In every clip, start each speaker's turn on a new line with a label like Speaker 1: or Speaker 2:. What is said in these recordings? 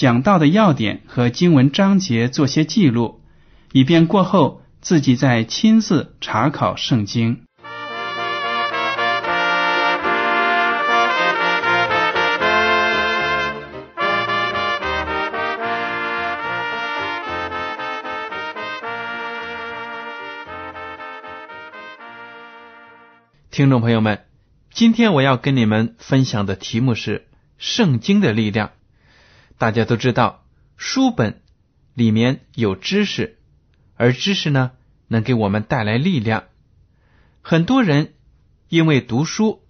Speaker 1: 讲到的要点和经文章节做些记录，以便过后自己再亲自查考圣经。
Speaker 2: 听众朋友们，今天我要跟你们分享的题目是圣经的力量。大家都知道，书本里面有知识，而知识呢，能给我们带来力量。很多人因为读书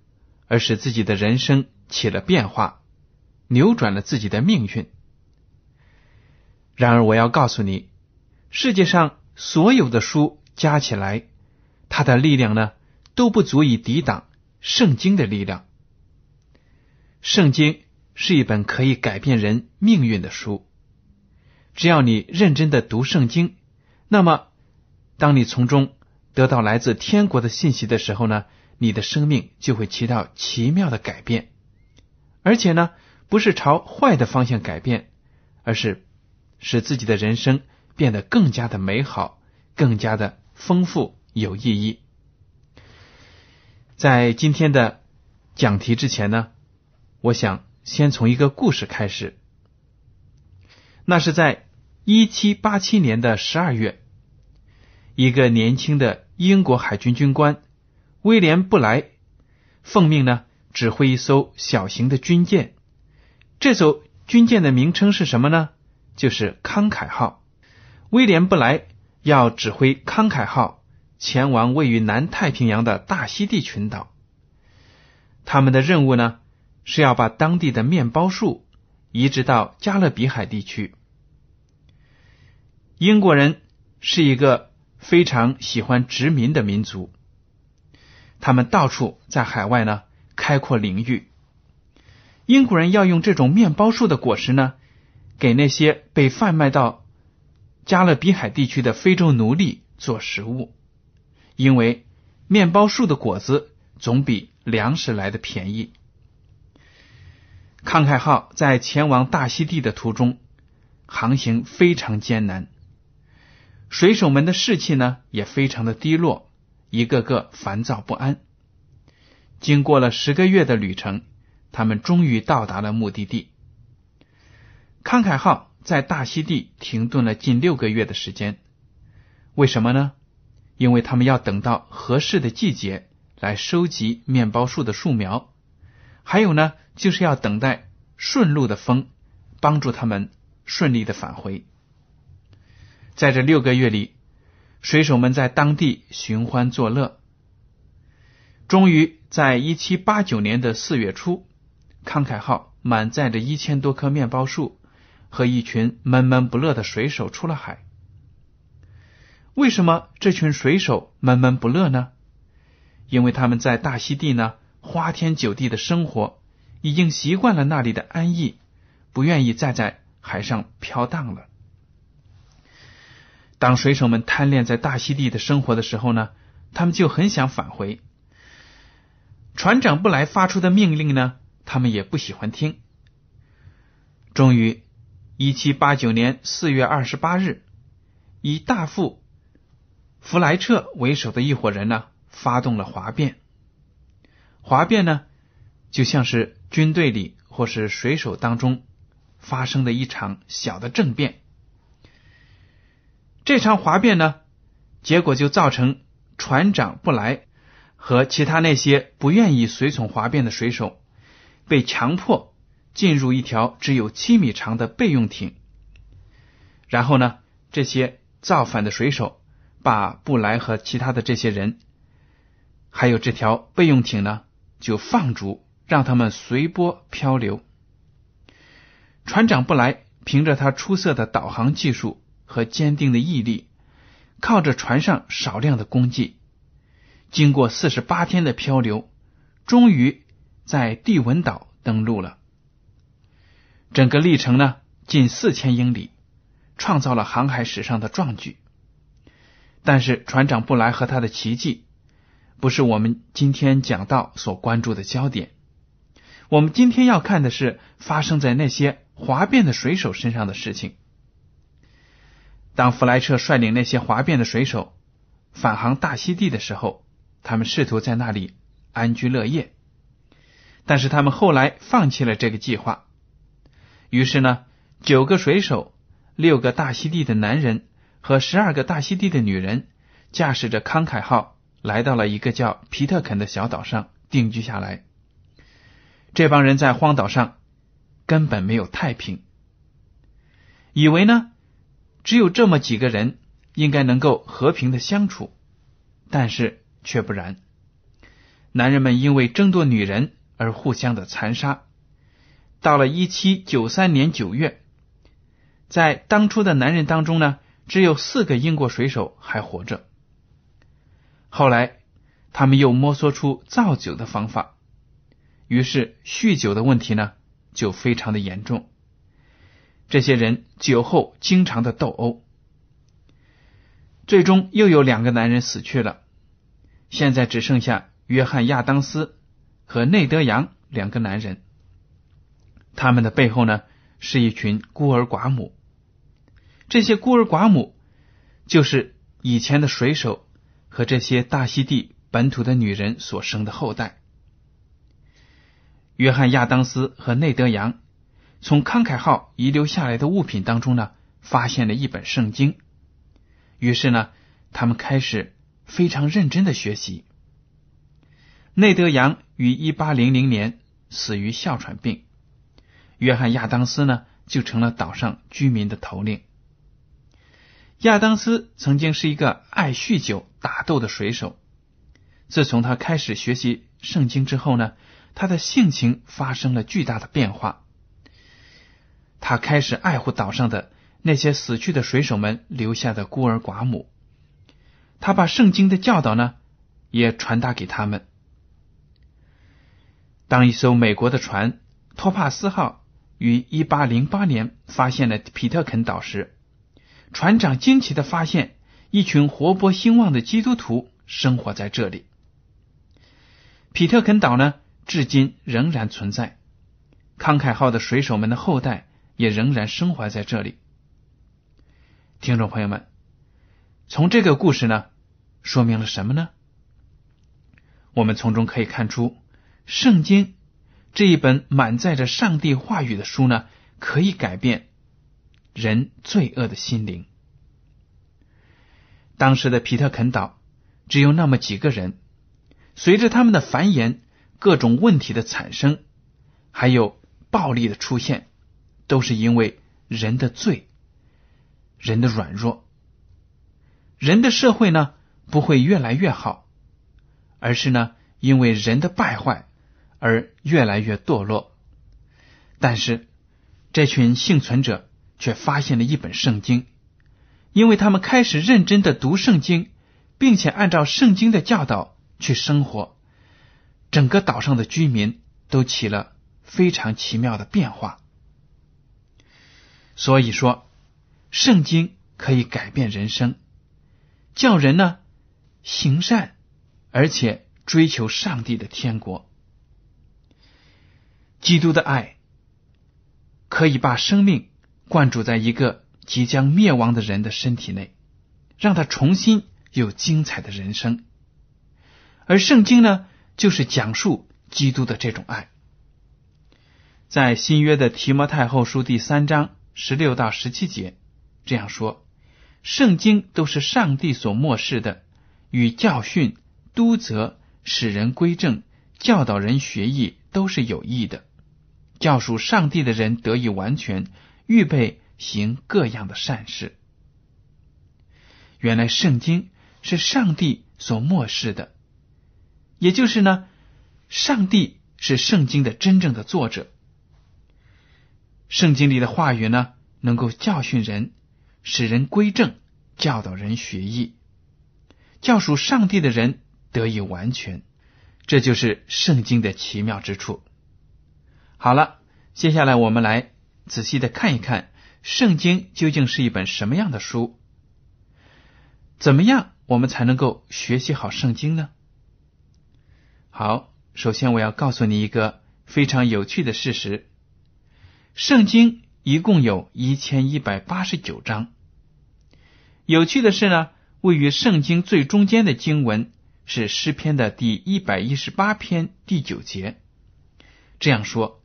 Speaker 2: 而使自己的人生起了变化，扭转了自己的命运。然而，我要告诉你，世界上所有的书加起来，它的力量呢？都不足以抵挡圣经的力量。圣经是一本可以改变人命运的书。只要你认真的读圣经，那么当你从中得到来自天国的信息的时候呢，你的生命就会起到奇妙的改变。而且呢，不是朝坏的方向改变，而是使自己的人生变得更加的美好，更加的丰富有意义。在今天的讲题之前呢，我想先从一个故事开始。那是在一七八七年的十二月，一个年轻的英国海军军官威廉布莱奉命呢指挥一艘小型的军舰。这艘军舰的名称是什么呢？就是康凯号。威廉布莱要指挥康凯号。前往位于南太平洋的大溪地群岛，他们的任务呢是要把当地的面包树移植到加勒比海地区。英国人是一个非常喜欢殖民的民族，他们到处在海外呢开阔领域。英国人要用这种面包树的果实呢，给那些被贩卖到加勒比海地区的非洲奴隶做食物。因为面包树的果子总比粮食来的便宜。康凯号在前往大溪地的途中，航行非常艰难，水手们的士气呢也非常的低落，一个个烦躁不安。经过了十个月的旅程，他们终于到达了目的地。康凯号在大溪地停顿了近六个月的时间，为什么呢？因为他们要等到合适的季节来收集面包树的树苗，还有呢，就是要等待顺路的风帮助他们顺利的返回。在这六个月里，水手们在当地寻欢作乐。终于在一七八九年的四月初，康凯号满载着一千多棵面包树和一群闷闷不乐的水手出了海。为什么这群水手闷闷不乐呢？因为他们在大溪地呢，花天酒地的生活，已经习惯了那里的安逸，不愿意再在海上飘荡了。当水手们贪恋在大溪地的生活的时候呢，他们就很想返回。船长布莱发出的命令呢，他们也不喜欢听。终于，一七八九年四月二十八日，以大副。弗莱彻为首的一伙人呢，发动了哗变。哗变呢，就像是军队里或是水手当中发生的一场小的政变。这场哗变呢，结果就造成船长布莱和其他那些不愿意随从哗变的水手被强迫进入一条只有七米长的备用艇。然后呢，这些造反的水手把布莱和其他的这些人，还有这条备用艇呢，就放逐，让他们随波漂流。船长布莱凭着他出色的导航技术和坚定的毅力，靠着船上少量的功绩，经过四十八天的漂流，终于在蒂文岛登陆了。整个历程呢，近四千英里，创造了航海史上的壮举。但是，船长布莱和他的奇迹，不是我们今天讲到所关注的焦点。我们今天要看的是发生在那些。哗变的水手身上的事情。当弗莱彻率领那些哗变的水手返航大溪地的时候，他们试图在那里安居乐业，但是他们后来放弃了这个计划。于是呢，九个水手、六个大溪地的男人和十二个大溪地的女人，驾驶着康凯号来到了一个叫皮特肯的小岛上定居下来。这帮人在荒岛上。根本没有太平，以为呢只有这么几个人应该能够和平的相处，但是却不然。男人们因为争夺女人而互相的残杀。到了一七九三年九月，在当初的男人当中呢，只有四个英国水手还活着。后来他们又摸索出造酒的方法，于是酗酒的问题呢。就非常的严重。这些人酒后经常的斗殴，最终又有两个男人死去了。现在只剩下约翰·亚当斯和内德·扬两个男人。他们的背后呢，是一群孤儿寡母。这些孤儿寡母就是以前的水手和这些大溪地本土的女人所生的后代。约翰·亚当斯和内德·扬从康凯号遗留下来的物品当中呢，发现了一本圣经。于是呢，他们开始非常认真的学习。内德·扬于一八零零年死于哮喘病，约翰·亚当斯呢就成了岛上居民的头领。亚当斯曾经是一个爱酗酒、打斗的水手，自从他开始学习圣经之后呢。他的性情发生了巨大的变化，他开始爱护岛上的那些死去的水手们留下的孤儿寡母，他把圣经的教导呢也传达给他们。当一艘美国的船“托帕斯号”于一八零八年发现了皮特肯岛时，船长惊奇的发现一群活泼兴旺的基督徒生活在这里。皮特肯岛呢？至今仍然存在，康凯号的水手们的后代也仍然生活在这里。听众朋友们，从这个故事呢，说明了什么呢？我们从中可以看出，圣经这一本满载着上帝话语的书呢，可以改变人罪恶的心灵。当时的皮特肯岛只有那么几个人，随着他们的繁衍。各种问题的产生，还有暴力的出现，都是因为人的罪、人的软弱。人的社会呢不会越来越好，而是呢因为人的败坏而越来越堕落。但是这群幸存者却发现了一本圣经，因为他们开始认真的读圣经，并且按照圣经的教导去生活。整个岛上的居民都起了非常奇妙的变化，所以说，圣经可以改变人生，叫人呢行善，而且追求上帝的天国。基督的爱可以把生命灌注在一个即将灭亡的人的身体内，让他重新有精彩的人生，而圣经呢？就是讲述基督的这种爱。在新约的提摩太后书第三章十六到十七节这样说：“圣经都是上帝所漠视的，与教训、督责、使人归正、教导人学艺，都是有益的，教属上帝的人得以完全，预备行各样的善事。”原来圣经是上帝所漠视的，也就是呢，上帝是圣经的真正的作者。圣经里的话语呢，能够教训人，使人归正，教导人学艺，教属上帝的人得以完全。这就是圣经的奇妙之处。好了，接下来我们来仔细的看一看，圣经究竟是一本什么样的书？怎么样，我们才能够学习好圣经呢？好，首先我要告诉你一个非常有趣的事实。圣经一共有一千一百八十九章。有趣的是呢，位于圣经最中间的经文是诗篇的第一百一十八篇第九节，这样说：“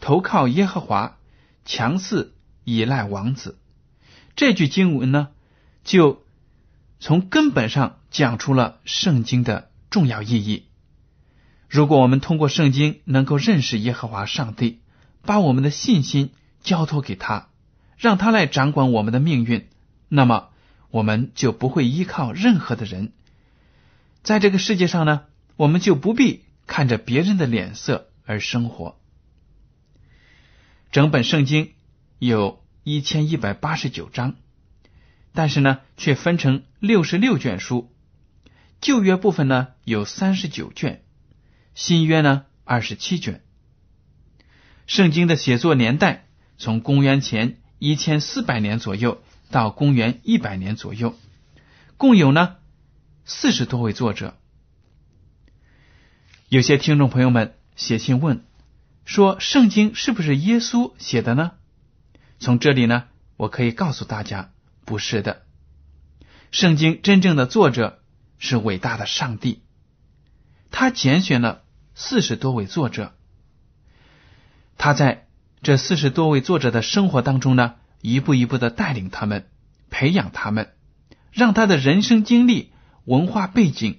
Speaker 2: 投靠耶和华，强似依赖王子。”这句经文呢，就从根本上讲出了圣经的重要意义。如果我们通过圣经能够认识耶和华上帝。把我们的信心交托给他，让他来掌管我们的命运，那么我们就不会依靠任何的人。在这个世界上呢，我们就不必看着别人的脸色而生活。整本圣经有一千一百八十九章，但是呢，却分成六十六卷书。旧约部分呢有三十九卷，新约呢二十七卷。圣经的写作年代从公元前一千四百年左右到公元一百年左右，共有呢四十多位作者。有些听众朋友们写信问说：“圣经是不是耶稣写的呢？”从这里呢，我可以告诉大家，不是的。圣经真正的作者是伟大的上帝，他拣选了四十多位作者。他在这四十多位作者的生活当中呢，一步一步的带领他们，培养他们，让他的人生经历、文化背景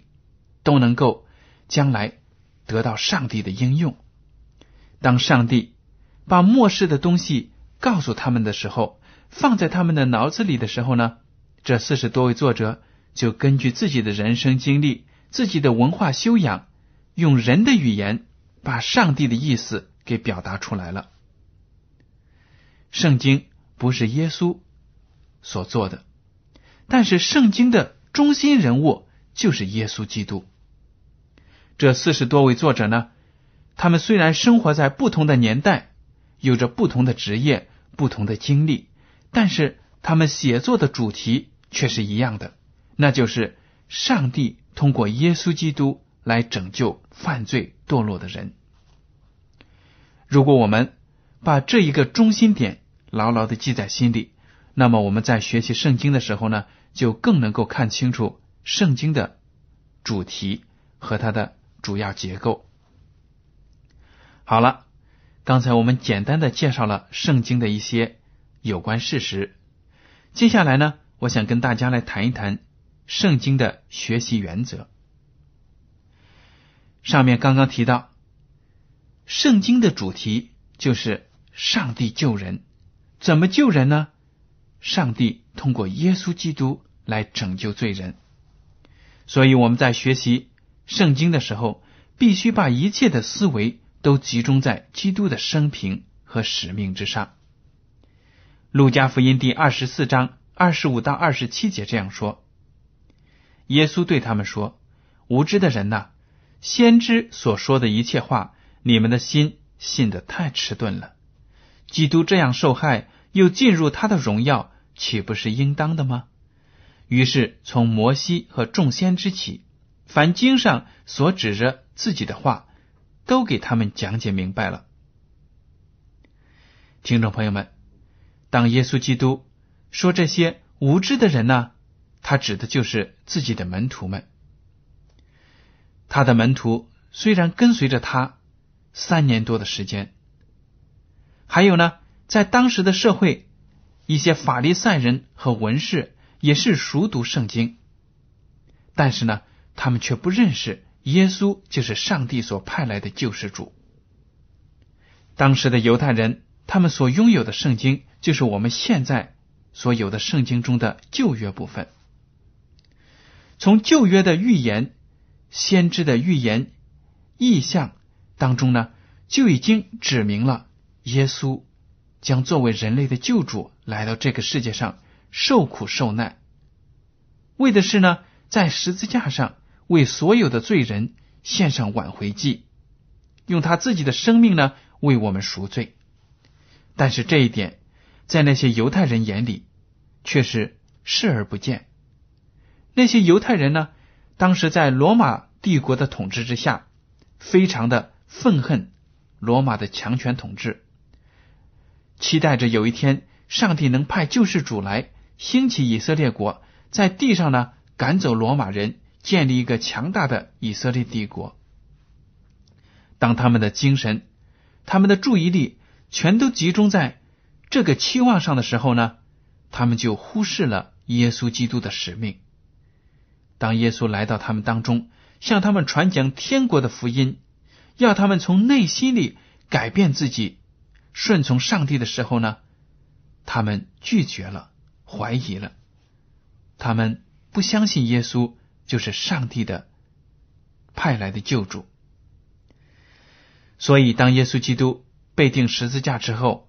Speaker 2: 都能够将来得到上帝的应用。当上帝把末世的东西告诉他们的时候，放在他们的脑子里的时候呢，这四十多位作者就根据自己的人生经历、自己的文化修养，用人的语言把上帝的意思。给表达出来了。圣经不是耶稣所做的，但是圣经的中心人物就是耶稣基督。这四十多位作者呢，他们虽然生活在不同的年代，有着不同的职业、不同的经历，但是他们写作的主题却是一样的，那就是上帝通过耶稣基督来拯救犯罪堕落的人。如果我们把这一个中心点牢牢的记在心里，那么我们在学习圣经的时候呢，就更能够看清楚圣经的主题和它的主要结构。好了，刚才我们简单的介绍了圣经的一些有关事实，接下来呢，我想跟大家来谈一谈圣经的学习原则。上面刚刚提到。圣经的主题就是上帝救人，怎么救人呢？上帝通过耶稣基督来拯救罪人，所以我们在学习圣经的时候，必须把一切的思维都集中在基督的生平和使命之上。路加福音第二十四章二十五到二十七节这样说：耶稣对他们说：“无知的人呐，先知所说的一切话。”你们的心信得太迟钝了。基督这样受害，又进入他的荣耀，岂不是应当的吗？于是从摩西和众先之起，凡经上所指着自己的话，都给他们讲解明白了。听众朋友们，当耶稣基督说这些无知的人呢，他指的就是自己的门徒们。他的门徒虽然跟随着他。三年多的时间，还有呢，在当时的社会，一些法利赛人和文士也是熟读圣经，但是呢，他们却不认识耶稣就是上帝所派来的救世主。当时的犹太人，他们所拥有的圣经，就是我们现在所有的圣经中的旧约部分。从旧约的预言、先知的预言、意象当中呢，就已经指明了耶稣将作为人类的救主来到这个世界上受苦受难，为的是呢，在十字架上为所有的罪人献上挽回祭，用他自己的生命呢。为我们赎罪，但是这一点在那些犹太人眼里却是视而不见。那些犹太人呢，当时在罗马帝国的统治之下，非常的愤恨罗马的强权统治，期待着有一天上帝能派救世主来兴起以色列国，在地上呢赶走罗马人，建立一个强大的以色列帝国。当他们的精神。他们的注意力全都集中在这个期望上的时候呢，他们就忽视了耶稣基督的使命。当耶稣来到他们当中，向他们传讲天国的福音，要他们从内心里改变自己，顺从上帝的时候呢，他们拒绝了，怀疑了，他们不相信耶稣就是上帝的派来的救主。所以，当耶稣基督被钉十字架之后，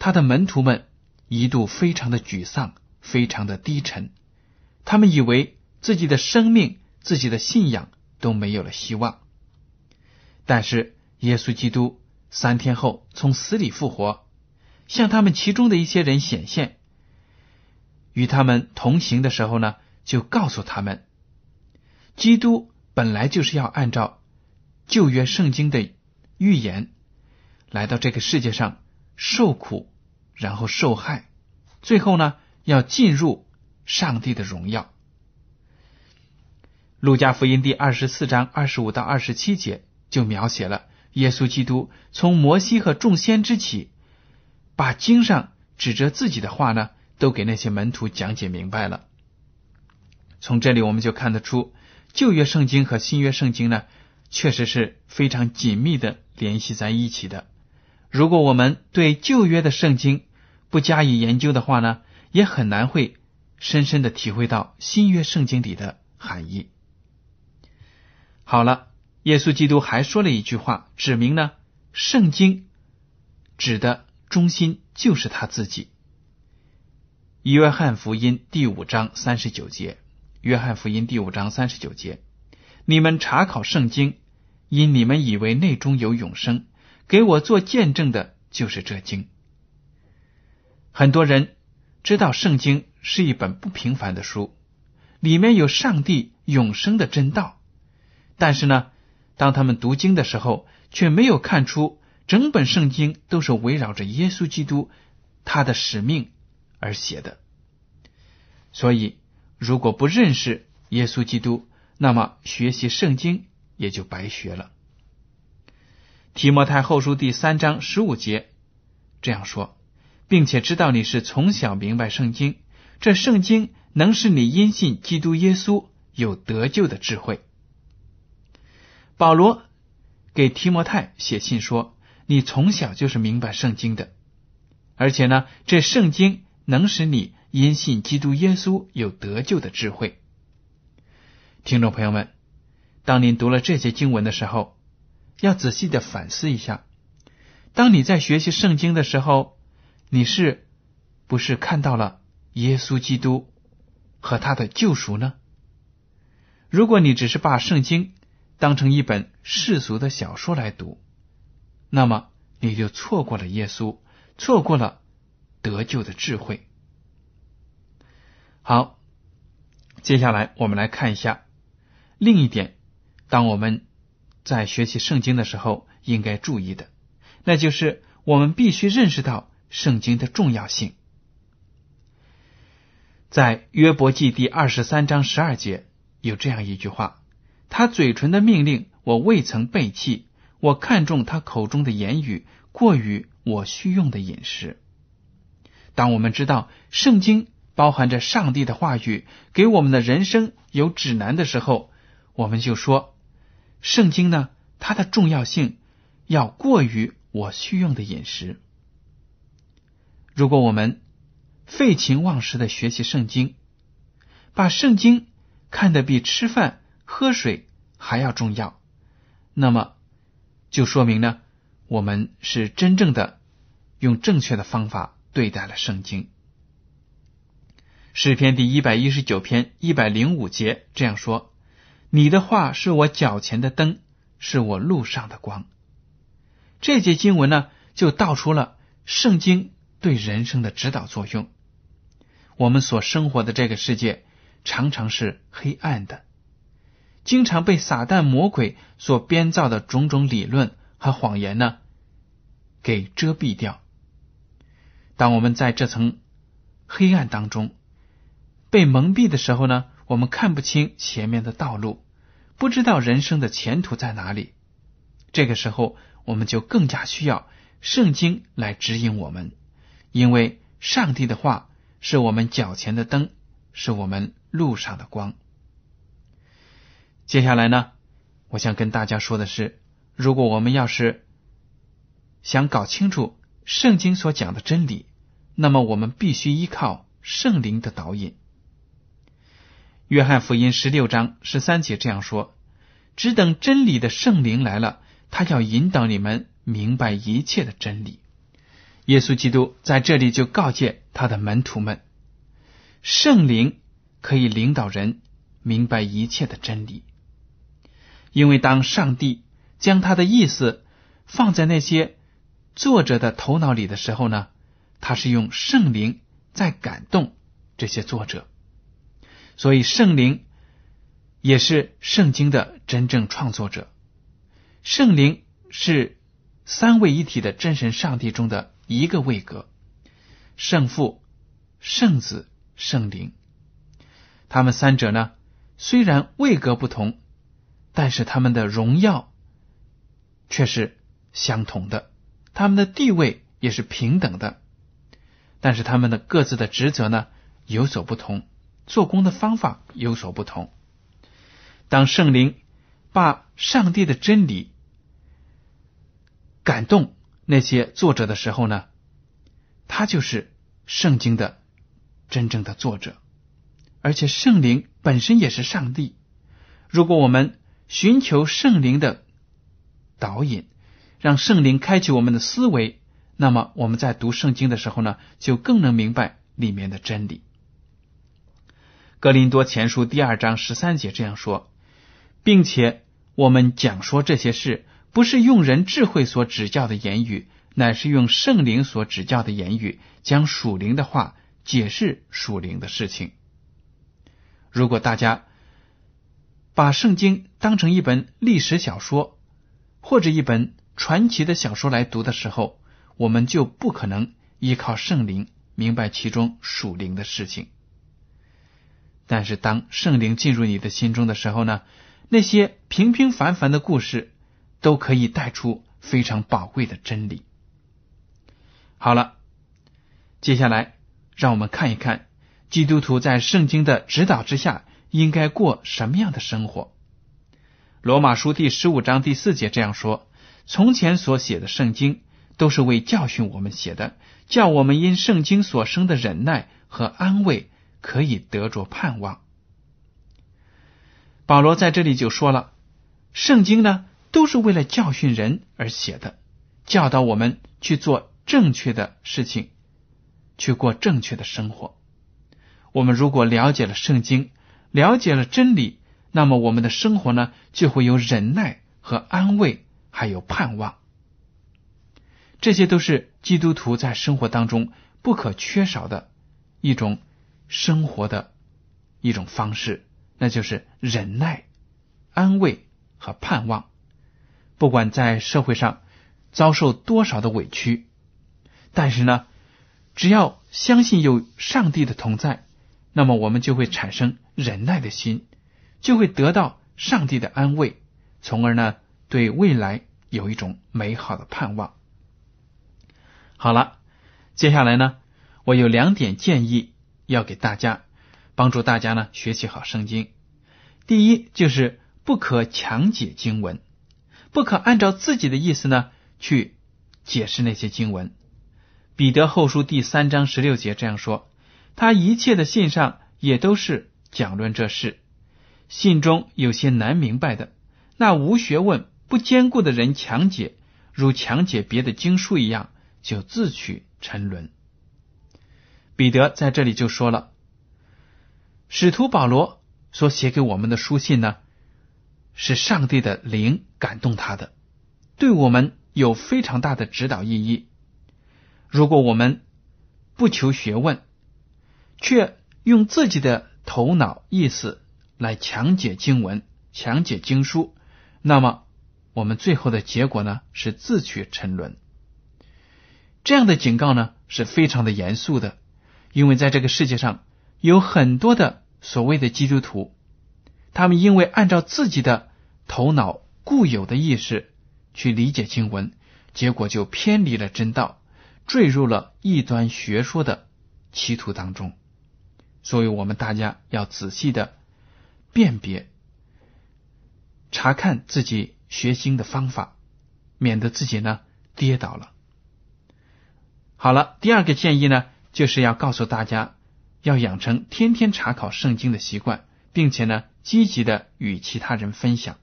Speaker 2: 他的门徒们一度非常的沮丧，非常的低沉。他们以为自己的生命、自己的信仰都没有了希望。但是，耶稣基督三天后从死里复活，向他们其中的一些人显现，与他们同行的时候呢，就告诉他们，基督本来就是要按照旧约圣经的。预言来到这个世界上受苦，然后受害，最后呢要进入上帝的荣耀。路加福音第二十四章二十五到二十七节就描写了耶稣基督从摩西和众先知起，把经上指着自己的话呢都给那些门徒讲解明白了。从这里我们就看得出旧约圣经和新约圣经呢。确实是非常紧密的联系在一起的。如果我们对旧约的圣经不加以研究的话呢，也很难会深深的体会到新约圣经里的含义。好了，耶稣基督还说了一句话，指明呢，圣经指的中心就是他自己。约翰福音第五章三十九节，约翰福音第五章三十九节。你们查考圣经，因你们以为内中有永生，给我做见证的就是这经。很多人知道圣经是一本不平凡的书，里面有上帝永生的真道，但是呢，当他们读经的时候，却没有看出整本圣经都是围绕着耶稣基督他的使命而写的。所以，如果不认识耶稣基督，那么学习圣经也就白学了。提摩太后书第三章十五节这样说，并且知道你是从小明白圣经，这圣经能使你因信基督耶稣有得救的智慧。保罗给提摩太写信说，你从小就是明白圣经的，而且呢，这圣经能使你因信基督耶稣有得救的智慧。听众朋友们，当您读了这些经文的时候，要仔细的反思一下：当你在学习圣经的时候，你是不是看到了耶稣基督和他的救赎呢？如果你只是把圣经当成一本世俗的小说来读，那么你就错过了耶稣，错过了得救的智慧。好，接下来我们来看一下。另一点，当我们在学习圣经的时候，应该注意的，那就是我们必须认识到圣经的重要性。在约伯记第二十三章十二节有这样一句话：“他嘴唇的命令我未曾背弃，我看重他口中的言语，过于我需用的饮食。当我们知道圣经包含着上帝的话语，给我们的人生有指南的时候，我们就说，圣经呢，它的重要性要过于我需用的饮食。如果我们废寝忘食的学习圣经，把圣经看得比吃饭喝水还要重要，那么就说明呢，我们是真正的用正确的方法对待了圣经。诗篇第一百一十九篇一百零五节这样说：“你的话是我脚前的灯，是我路上的光。”这节经文呢，就道出了圣经对人生的指导作用。我们所生活的这个世界常常是黑暗的，经常被撒旦魔鬼所编造的种种理论和谎言呢给遮蔽掉。当我们在这层黑暗当中被蒙蔽的时候呢，我们看不清前面的道路，不知道人生的前途在哪里。这个时候，我们就更加需要圣经来指引我们，因为上帝的话。是我们脚前的灯，是我们路上的光。接下来呢，我想跟大家说的是，如果我们要是想搞清楚圣经所讲的真理，那么我们必须依靠圣灵的导引。约翰福音十六章十三节这样说：“只等真理的圣灵来了，他要引导你们明白一切的真理。”耶稣基督在这里就告诫他的门徒们：圣灵可以领导人明白一切的真理，因为当上帝将他的意思放在那些作者的头脑里的时候呢，他是用圣灵在感动这些作者，所以圣灵也是圣经的真正创作者。圣灵是三位一体的真神上帝中的。一个位格，圣父、圣子、圣灵，他们三者呢，虽然位格不同，但是他们的荣耀却是相同的，他们的地位也是平等的，但是他们的各自的职责呢有所不同，做工的方法有所不同。当圣灵把上帝的真理感动。那些作者的时候呢，他就是圣经的真正的作者，而且圣灵本身也是上帝。如果我们寻求圣灵的导引，让圣灵开启我们的思维，那么我们在读圣经的时候呢，就更能明白里面的真理。格林多前书第二章十三节这样说，并且我们讲说这些事。不是用人智慧所指教的言语，乃是用圣灵所指教的言语，将属灵的话解释属灵的事情。如果大家把圣经当成一本历史小说或者一本传奇的小说来读的时候，我们就不可能依靠圣灵明白其中属灵的事情。但是，当圣灵进入你的心中的时候呢？那些平平凡凡的故事。都可以带出非常宝贵的真理。好了，接下来让我们看一看基督徒在圣经的指导之下应该过什么样的生活。罗马书第十五章第四节这样说：“从前所写的圣经都是为教训我们写的，叫我们因圣经所生的忍耐和安慰可以得着盼望。”保罗在这里就说了，圣经呢。都是为了教训人而写的，教导我们去做正确的事情，去过正确的生活。我们如果了解了圣经，了解了真理，那么我们的生活呢，就会有忍耐和安慰，还有盼望。这些都是基督徒在生活当中不可缺少的一种生活的一种方式，那就是忍耐、安慰和盼望。不管在社会上遭受多少的委屈，但是呢，只要相信有上帝的同在，那么我们就会产生忍耐的心，就会得到上帝的安慰，从而呢，对未来有一种美好的盼望。好了，接下来呢，我有两点建议要给大家，帮助大家呢学习好圣经。第一就是不可强解经文，不可按照自己的意思呢去解释那些经文。彼得后书第三章十六节这样说：“他一切的信上也都是讲论这事，信中有些难明白的，那无学问、不坚固的人强解，如强解别的经书一样，就自取沉沦。”彼得在这里就说了，使徒保罗所写给我们的书信呢，是上帝的灵感动他的，对我们有非常大的指导意义。如果我们不求学问，却用自己的头脑意思来强解经文、强解经书，那么我们最后的结果呢是自取沉沦。这样的警告呢是非常的严肃的，因为在这个世界上有很多的所谓的基督徒，他们因为按照自己的头脑固有的意识去理解经文，结果就偏离了真道。坠入了异端学说的歧途当中，所以我们大家要仔细的辨别、查看自己学经的方法，免得自己呢跌倒了。好了，第二个建议呢，就是要告诉大家要养成天天查考圣经的习惯，并且呢积极的与其他人分享。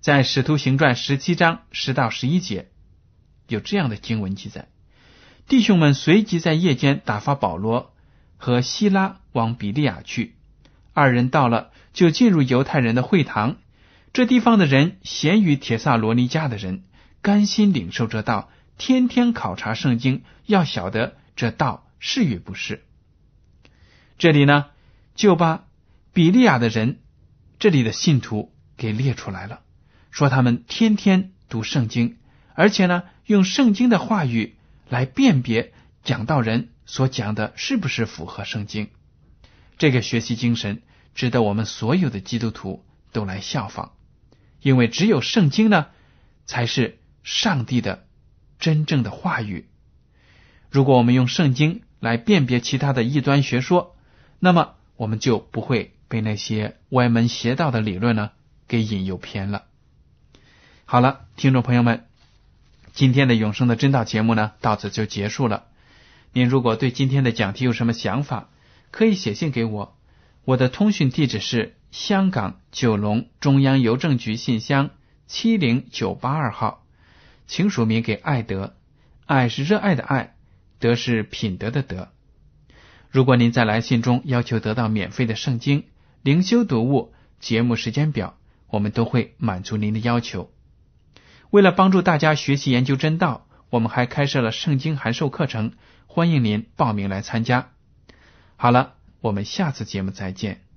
Speaker 2: 在《使徒行传》十七章十到十一节有这样的经文记载。弟兄们随即在夜间打发保罗和希拉往比利亚去。二人到了，就进入犹太人的会堂。这地方的人咸于铁萨罗尼迦的人，甘心领受这道，天天考察圣经，要晓得这道是与不是。这里呢，就把比利亚的人这里的信徒给列出来了，说他们天天读圣经，而且呢，用圣经的话语。来辨别讲道人所讲的是不是符合圣经，这个学习精神值得我们所有的基督徒都来效仿，因为只有圣经呢，才是上帝的真正的话语。如果我们用圣经来辨别其他的异端学说，那么我们就不会被那些歪门邪道的理论呢给引诱偏了。好了，听众朋友们。今天的永生的真道节目呢，到此就结束了。您如果对今天的讲题有什么想法，可以写信给我。我的通讯地址是香港九龙中央邮政局信箱七零九八二号，请署名给爱德。爱是热爱的爱，德是品德的德。如果您在来信中要求得到免费的圣经灵修读物、节目时间表，我们都会满足您的要求。为了帮助大家学习研究真道，我们还开设了圣经函授课程，欢迎您报名来参加。好了，我们下次节目再见。